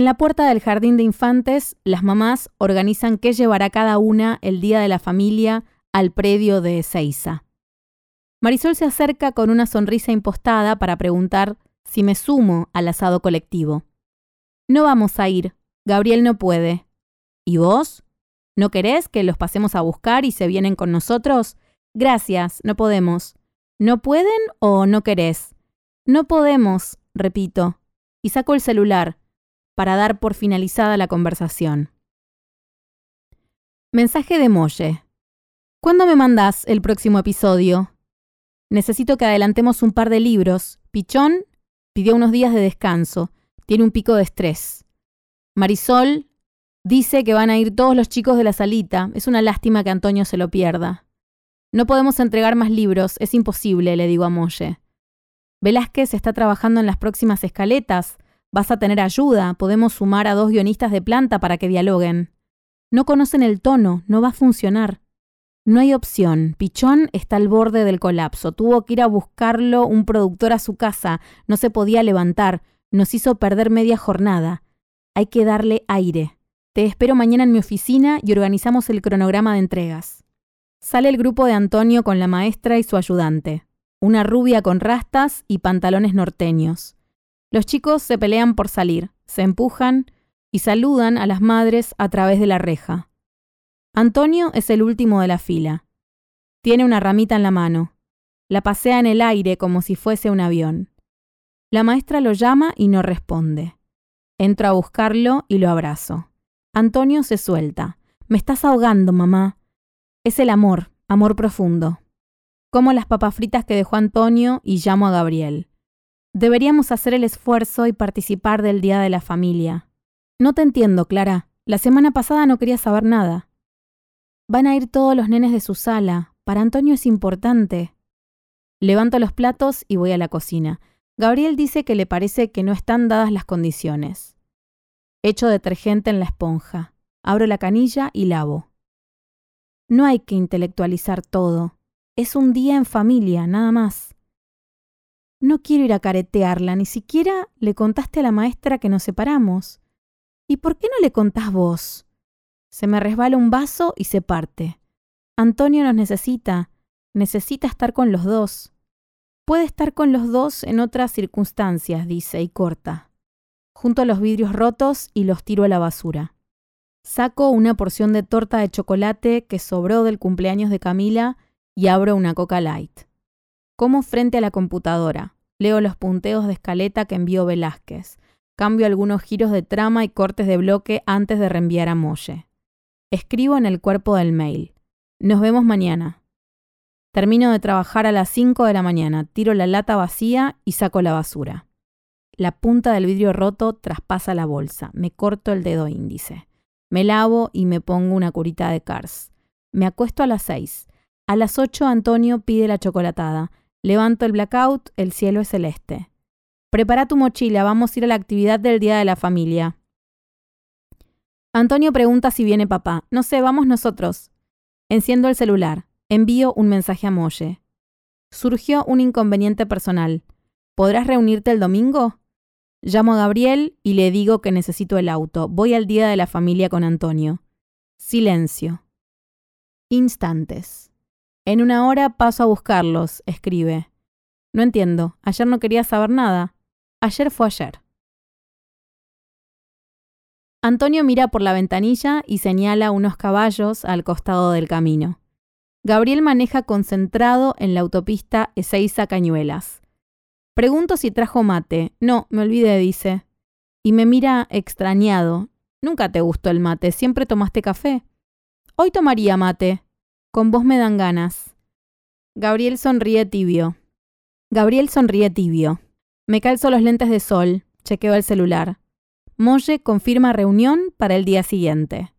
En la puerta del jardín de infantes, las mamás organizan qué llevará cada una el día de la familia al predio de Ezeiza. Marisol se acerca con una sonrisa impostada para preguntar si me sumo al asado colectivo. No vamos a ir, Gabriel no puede. ¿Y vos? ¿No querés que los pasemos a buscar y se vienen con nosotros? Gracias, no podemos. ¿No pueden o no querés? No podemos, repito, y saco el celular para dar por finalizada la conversación. Mensaje de Molle. ¿Cuándo me mandás el próximo episodio? Necesito que adelantemos un par de libros. Pichón pidió unos días de descanso. Tiene un pico de estrés. Marisol dice que van a ir todos los chicos de la salita. Es una lástima que Antonio se lo pierda. No podemos entregar más libros, es imposible, le digo a Molle. Velázquez está trabajando en las próximas escaletas. Vas a tener ayuda, podemos sumar a dos guionistas de planta para que dialoguen. No conocen el tono, no va a funcionar. No hay opción. Pichón está al borde del colapso. Tuvo que ir a buscarlo un productor a su casa. No se podía levantar. Nos hizo perder media jornada. Hay que darle aire. Te espero mañana en mi oficina y organizamos el cronograma de entregas. Sale el grupo de Antonio con la maestra y su ayudante. Una rubia con rastas y pantalones norteños. Los chicos se pelean por salir, se empujan y saludan a las madres a través de la reja. Antonio es el último de la fila. Tiene una ramita en la mano. La pasea en el aire como si fuese un avión. La maestra lo llama y no responde. Entro a buscarlo y lo abrazo. Antonio se suelta. Me estás ahogando, mamá. Es el amor, amor profundo. Como las papas fritas que dejó Antonio y llamo a Gabriel. Deberíamos hacer el esfuerzo y participar del Día de la Familia. No te entiendo, Clara. La semana pasada no quería saber nada. Van a ir todos los nenes de su sala. Para Antonio es importante. Levanto los platos y voy a la cocina. Gabriel dice que le parece que no están dadas las condiciones. Echo detergente en la esponja. Abro la canilla y lavo. No hay que intelectualizar todo. Es un día en familia, nada más. No quiero ir a caretearla, ni siquiera le contaste a la maestra que nos separamos. ¿Y por qué no le contás vos? Se me resbala un vaso y se parte. Antonio nos necesita, necesita estar con los dos. Puede estar con los dos en otras circunstancias, dice y corta. Junto a los vidrios rotos y los tiro a la basura. Saco una porción de torta de chocolate que sobró del cumpleaños de Camila y abro una Coca Light. Como frente a la computadora. Leo los punteos de escaleta que envió Velázquez. Cambio algunos giros de trama y cortes de bloque antes de reenviar a Molle. Escribo en el cuerpo del mail. Nos vemos mañana. Termino de trabajar a las 5 de la mañana, tiro la lata vacía y saco la basura. La punta del vidrio roto traspasa la bolsa. Me corto el dedo índice. Me lavo y me pongo una curita de Cars. Me acuesto a las 6. A las 8 Antonio pide la chocolatada. Levanto el blackout, el cielo es celeste. Prepara tu mochila, vamos a ir a la actividad del Día de la Familia. Antonio pregunta si viene papá. No sé, vamos nosotros. Enciendo el celular. Envío un mensaje a Molle. Surgió un inconveniente personal. ¿Podrás reunirte el domingo? Llamo a Gabriel y le digo que necesito el auto. Voy al día de la familia con Antonio. Silencio. Instantes. En una hora paso a buscarlos, escribe. No entiendo. Ayer no quería saber nada. Ayer fue ayer. Antonio mira por la ventanilla y señala unos caballos al costado del camino. Gabriel maneja concentrado en la autopista Ezeiza Cañuelas. Pregunto si trajo mate. No, me olvidé, dice. Y me mira extrañado. Nunca te gustó el mate, siempre tomaste café. Hoy tomaría mate. Con vos me dan ganas. Gabriel sonríe tibio. Gabriel sonríe tibio. Me calzo los lentes de sol, chequeo el celular. Molle confirma reunión para el día siguiente.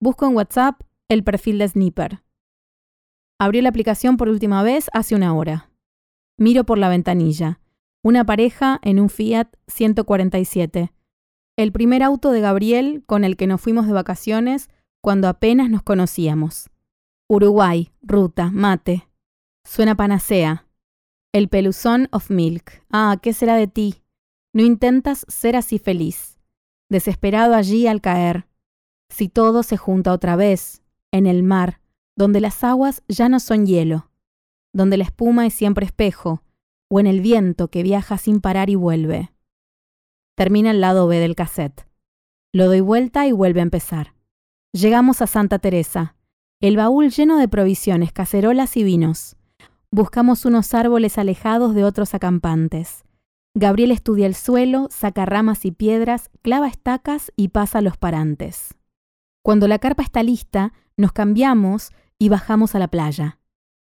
Busco en WhatsApp el perfil de Sniper. Abrió la aplicación por última vez hace una hora. Miro por la ventanilla. Una pareja en un Fiat 147. El primer auto de Gabriel con el que nos fuimos de vacaciones cuando apenas nos conocíamos. Uruguay, ruta, mate. Suena panacea. El peluzón of milk. Ah, ¿qué será de ti? No intentas ser así feliz. desesperado allí al caer. Si todo se junta otra vez, en el mar, donde las aguas ya no son hielo, donde la espuma es siempre espejo, o en el viento que viaja sin parar y vuelve. Termina el lado B del cassette. Lo doy vuelta y vuelve a empezar. Llegamos a Santa Teresa, el baúl lleno de provisiones, cacerolas y vinos. Buscamos unos árboles alejados de otros acampantes. Gabriel estudia el suelo, saca ramas y piedras, clava estacas y pasa los parantes. Cuando la carpa está lista, nos cambiamos y bajamos a la playa.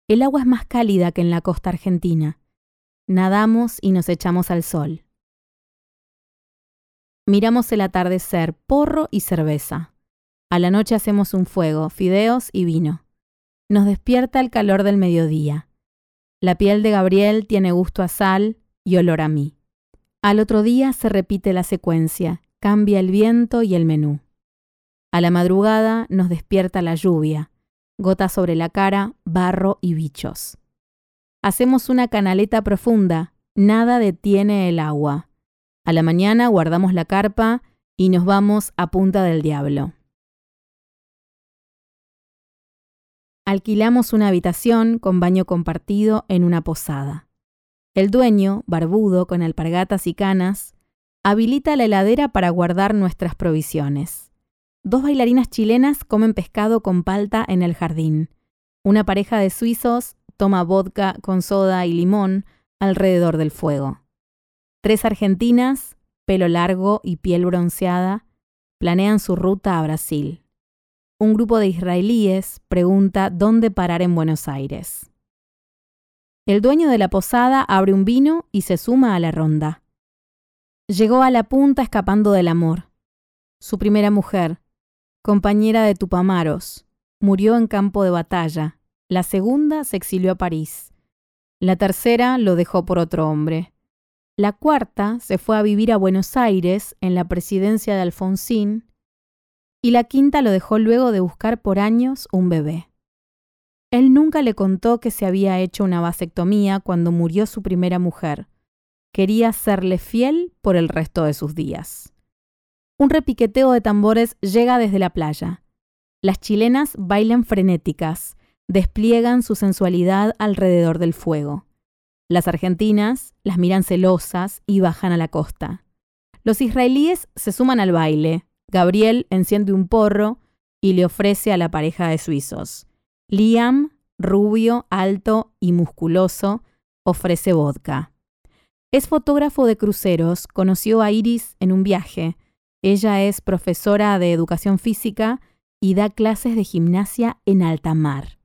El agua es más cálida que en la costa argentina. Nadamos y nos echamos al sol. Miramos el atardecer, porro y cerveza. A la noche hacemos un fuego, fideos y vino. Nos despierta el calor del mediodía. La piel de Gabriel tiene gusto a sal y olor a mí. Al otro día se repite la secuencia, cambia el viento y el menú. A la madrugada nos despierta la lluvia, gotas sobre la cara, barro y bichos. Hacemos una canaleta profunda, nada detiene el agua. A la mañana guardamos la carpa y nos vamos a Punta del Diablo. Alquilamos una habitación con baño compartido en una posada. El dueño, barbudo, con alpargatas y canas, habilita la heladera para guardar nuestras provisiones. Dos bailarinas chilenas comen pescado con palta en el jardín. Una pareja de suizos toma vodka con soda y limón alrededor del fuego. Tres argentinas, pelo largo y piel bronceada, planean su ruta a Brasil un grupo de israelíes pregunta dónde parar en Buenos Aires. El dueño de la posada abre un vino y se suma a la ronda. Llegó a la punta escapando del amor. Su primera mujer, compañera de Tupamaros, murió en campo de batalla. La segunda se exilió a París. La tercera lo dejó por otro hombre. La cuarta se fue a vivir a Buenos Aires en la presidencia de Alfonsín y la quinta lo dejó luego de buscar por años un bebé. Él nunca le contó que se había hecho una vasectomía cuando murió su primera mujer. Quería serle fiel por el resto de sus días. Un repiqueteo de tambores llega desde la playa. Las chilenas bailan frenéticas, despliegan su sensualidad alrededor del fuego. Las argentinas las miran celosas y bajan a la costa. Los israelíes se suman al baile, Gabriel enciende un porro y le ofrece a la pareja de suizos. Liam, rubio, alto y musculoso, ofrece vodka. Es fotógrafo de cruceros, conoció a Iris en un viaje. Ella es profesora de educación física y da clases de gimnasia en alta mar.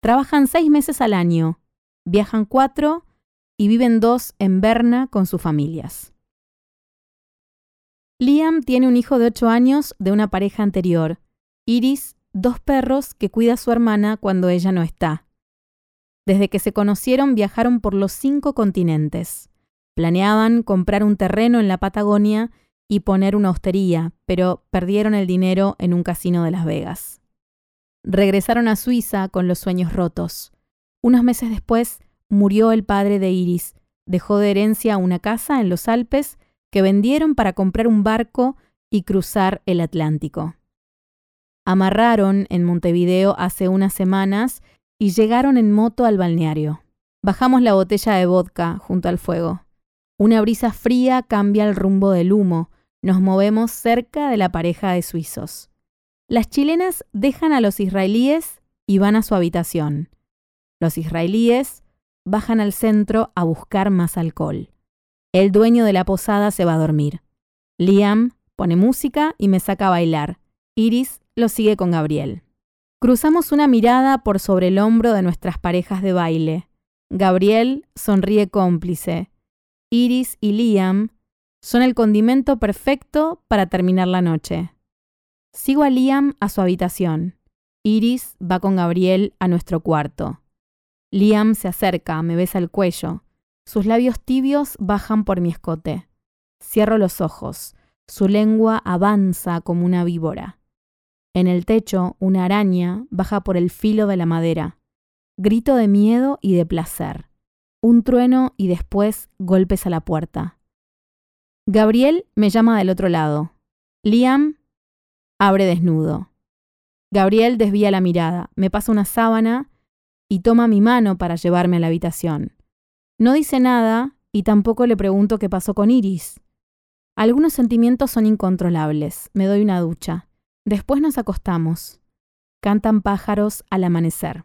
Trabajan seis meses al año, viajan cuatro y viven dos en Berna con sus familias. Liam tiene un hijo de 8 años de una pareja anterior. Iris, dos perros que cuida a su hermana cuando ella no está. Desde que se conocieron viajaron por los cinco continentes. Planeaban comprar un terreno en la Patagonia y poner una hostería, pero perdieron el dinero en un casino de Las Vegas. Regresaron a Suiza con los sueños rotos. Unos meses después murió el padre de Iris. Dejó de herencia una casa en los Alpes que vendieron para comprar un barco y cruzar el Atlántico. Amarraron en Montevideo hace unas semanas y llegaron en moto al balneario. Bajamos la botella de vodka junto al fuego. Una brisa fría cambia el rumbo del humo. Nos movemos cerca de la pareja de suizos. Las chilenas dejan a los israelíes y van a su habitación. Los israelíes bajan al centro a buscar más alcohol. El dueño de la posada se va a dormir. Liam pone música y me saca a bailar. Iris lo sigue con Gabriel. Cruzamos una mirada por sobre el hombro de nuestras parejas de baile. Gabriel sonríe cómplice. Iris y Liam son el condimento perfecto para terminar la noche. Sigo a Liam a su habitación. Iris va con Gabriel a nuestro cuarto. Liam se acerca, me besa el cuello. Sus labios tibios bajan por mi escote. Cierro los ojos. Su lengua avanza como una víbora. En el techo, una araña baja por el filo de la madera. Grito de miedo y de placer. Un trueno y después golpes a la puerta. Gabriel me llama del otro lado. Liam abre desnudo. Gabriel desvía la mirada, me pasa una sábana y toma mi mano para llevarme a la habitación. No dice nada y tampoco le pregunto qué pasó con Iris. Algunos sentimientos son incontrolables. Me doy una ducha. Después nos acostamos. Cantan pájaros al amanecer.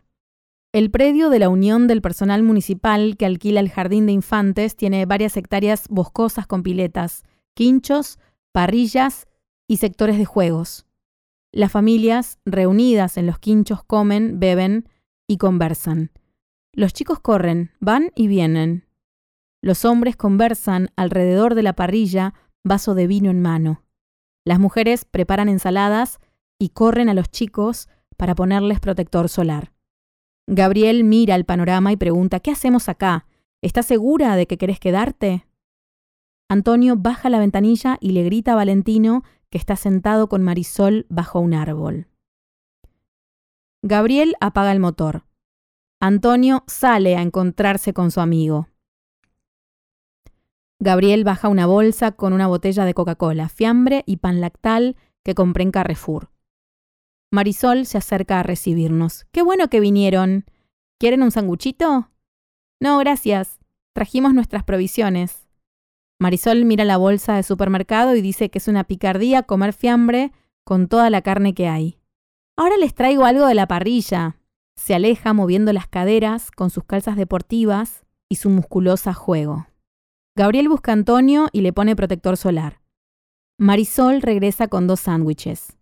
El predio de la Unión del Personal Municipal que alquila el Jardín de Infantes tiene varias hectáreas boscosas con piletas, quinchos, parrillas y sectores de juegos. Las familias reunidas en los quinchos comen, beben y conversan. Los chicos corren, van y vienen. Los hombres conversan alrededor de la parrilla, vaso de vino en mano. Las mujeres preparan ensaladas y corren a los chicos para ponerles protector solar. Gabriel mira el panorama y pregunta, ¿qué hacemos acá? ¿Estás segura de que querés quedarte? Antonio baja la ventanilla y le grita a Valentino que está sentado con Marisol bajo un árbol. Gabriel apaga el motor. Antonio sale a encontrarse con su amigo. Gabriel baja una bolsa con una botella de Coca-Cola, fiambre y pan lactal que compré en Carrefour. Marisol se acerca a recibirnos. ¡Qué bueno que vinieron! ¿Quieren un sanguchito? No, gracias. Trajimos nuestras provisiones. Marisol mira la bolsa de supermercado y dice que es una picardía comer fiambre con toda la carne que hay. Ahora les traigo algo de la parrilla. Se aleja moviendo las caderas con sus calzas deportivas y su musculosa juego. Gabriel busca a Antonio y le pone protector solar. Marisol regresa con dos sándwiches.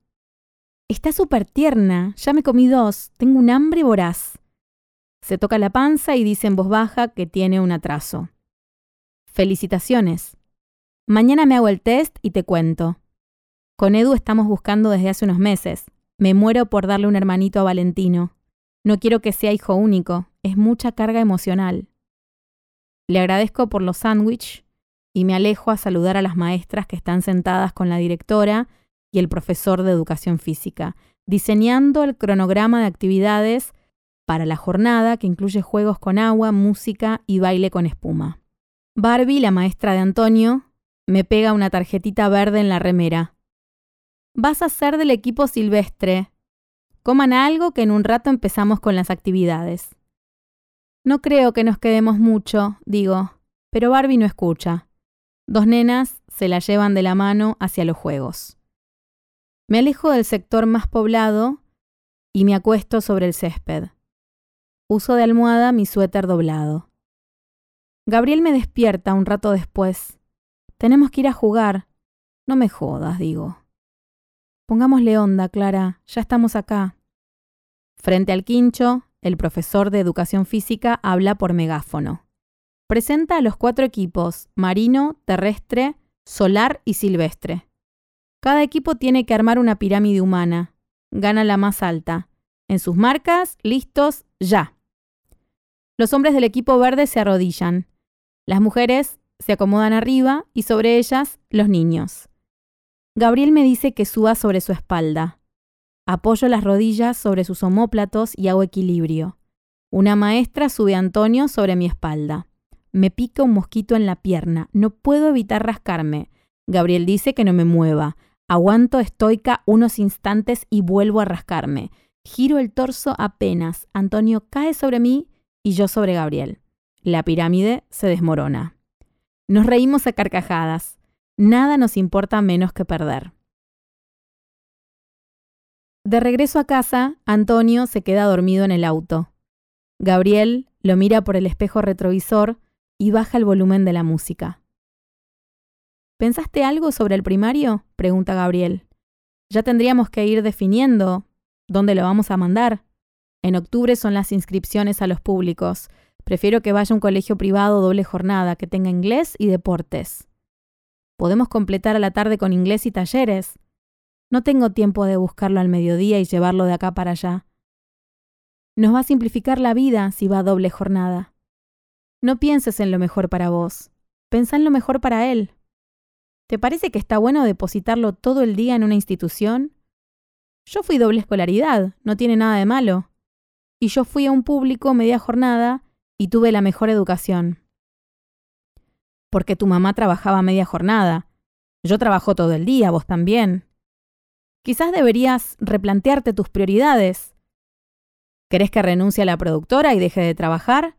Está súper tierna, ya me comí dos, tengo un hambre voraz. Se toca la panza y dice en voz baja que tiene un atraso. Felicitaciones. Mañana me hago el test y te cuento. Con Edu estamos buscando desde hace unos meses. Me muero por darle un hermanito a Valentino. No quiero que sea hijo único, es mucha carga emocional. Le agradezco por los sándwiches y me alejo a saludar a las maestras que están sentadas con la directora y el profesor de educación física, diseñando el cronograma de actividades para la jornada que incluye juegos con agua, música y baile con espuma. Barbie, la maestra de Antonio, me pega una tarjetita verde en la remera. Vas a ser del equipo silvestre. Coman algo que en un rato empezamos con las actividades. No creo que nos quedemos mucho, digo, pero Barbie no escucha. Dos nenas se la llevan de la mano hacia los juegos. Me alejo del sector más poblado y me acuesto sobre el césped. Uso de almohada mi suéter doblado. Gabriel me despierta un rato después. Tenemos que ir a jugar. No me jodas, digo. Pongámosle onda, Clara, ya estamos acá. Frente al quincho, el profesor de educación física habla por megáfono. Presenta a los cuatro equipos, marino, terrestre, solar y silvestre. Cada equipo tiene que armar una pirámide humana. Gana la más alta. En sus marcas, listos, ya. Los hombres del equipo verde se arrodillan. Las mujeres se acomodan arriba y sobre ellas los niños. Gabriel me dice que suba sobre su espalda. Apoyo las rodillas sobre sus omóplatos y hago equilibrio. Una maestra sube a Antonio sobre mi espalda. Me pica un mosquito en la pierna. No puedo evitar rascarme. Gabriel dice que no me mueva. Aguanto estoica unos instantes y vuelvo a rascarme. Giro el torso apenas. Antonio cae sobre mí y yo sobre Gabriel. La pirámide se desmorona. Nos reímos a carcajadas. Nada nos importa menos que perder. De regreso a casa, Antonio se queda dormido en el auto. Gabriel lo mira por el espejo retrovisor y baja el volumen de la música. ¿Pensaste algo sobre el primario? pregunta Gabriel. Ya tendríamos que ir definiendo dónde lo vamos a mandar. En octubre son las inscripciones a los públicos. Prefiero que vaya a un colegio privado doble jornada, que tenga inglés y deportes. Podemos completar a la tarde con inglés y talleres. No tengo tiempo de buscarlo al mediodía y llevarlo de acá para allá. Nos va a simplificar la vida si va a doble jornada. No pienses en lo mejor para vos. Pensa en lo mejor para él. ¿Te parece que está bueno depositarlo todo el día en una institución? Yo fui doble escolaridad, no tiene nada de malo. Y yo fui a un público media jornada y tuve la mejor educación. Porque tu mamá trabajaba media jornada. Yo trabajo todo el día, vos también. Quizás deberías replantearte tus prioridades. ¿Querés que renuncie a la productora y deje de trabajar?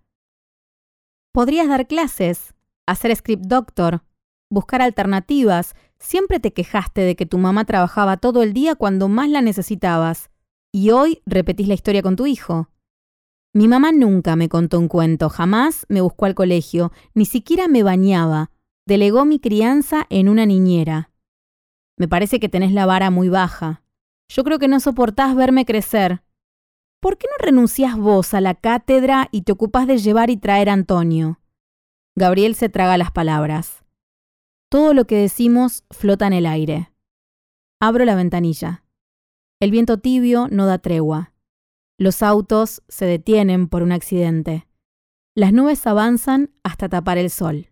Podrías dar clases, hacer script doctor, buscar alternativas. Siempre te quejaste de que tu mamá trabajaba todo el día cuando más la necesitabas. Y hoy repetís la historia con tu hijo. Mi mamá nunca me contó un cuento, jamás me buscó al colegio, ni siquiera me bañaba. Delegó mi crianza en una niñera. Me parece que tenés la vara muy baja. Yo creo que no soportás verme crecer. ¿Por qué no renunciás vos a la cátedra y te ocupás de llevar y traer a Antonio? Gabriel se traga las palabras. Todo lo que decimos flota en el aire. Abro la ventanilla. El viento tibio no da tregua. Los autos se detienen por un accidente. Las nubes avanzan hasta tapar el sol.